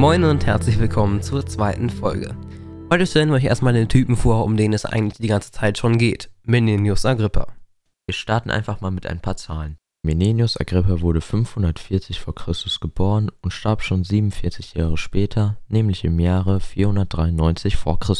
Moin und herzlich willkommen zur zweiten Folge. Heute stellen wir euch erstmal den Typen vor, um den es eigentlich die ganze Zeit schon geht. Menenius Agrippa. Wir starten einfach mal mit ein paar Zahlen. Menenius Agrippa wurde 540 v. Chr. geboren und starb schon 47 Jahre später, nämlich im Jahre 493 v. Chr.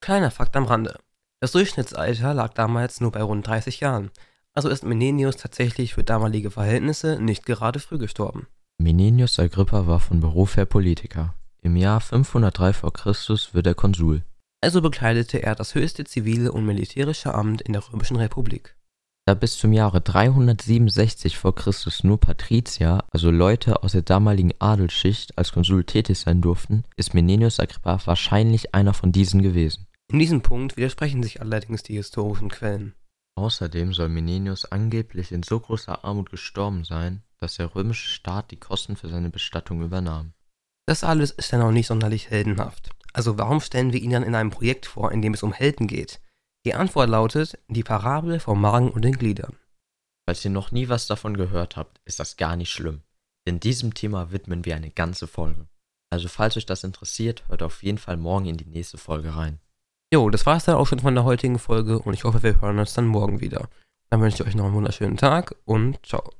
Kleiner Fakt am Rande. Das Durchschnittsalter lag damals nur bei rund 30 Jahren, also ist Menenius tatsächlich für damalige Verhältnisse nicht gerade früh gestorben. Menenius Agrippa war von Beruf her Politiker. Im Jahr 503 v. Chr. wird er Konsul. Also bekleidete er das höchste zivile und militärische Amt in der Römischen Republik. Da bis zum Jahre 367 v. Chr. nur Patrizier, also Leute aus der damaligen Adelsschicht, als Konsul tätig sein durften, ist Menenius Agrippa wahrscheinlich einer von diesen gewesen. In diesem Punkt widersprechen sich allerdings die historischen Quellen. Außerdem soll Menenius angeblich in so großer Armut gestorben sein, dass der römische Staat die Kosten für seine Bestattung übernahm. Das alles ist ja noch nicht sonderlich heldenhaft. Also warum stellen wir ihn dann in einem Projekt vor, in dem es um Helden geht? Die Antwort lautet die Parabel vom Magen und den Gliedern. Falls ihr noch nie was davon gehört habt, ist das gar nicht schlimm. Denn diesem Thema widmen wir eine ganze Folge. Also falls euch das interessiert, hört auf jeden Fall morgen in die nächste Folge rein. Jo, das war's dann auch schon von der heutigen Folge und ich hoffe, wir hören uns dann morgen wieder. Dann wünsche ich euch noch einen wunderschönen Tag und ciao.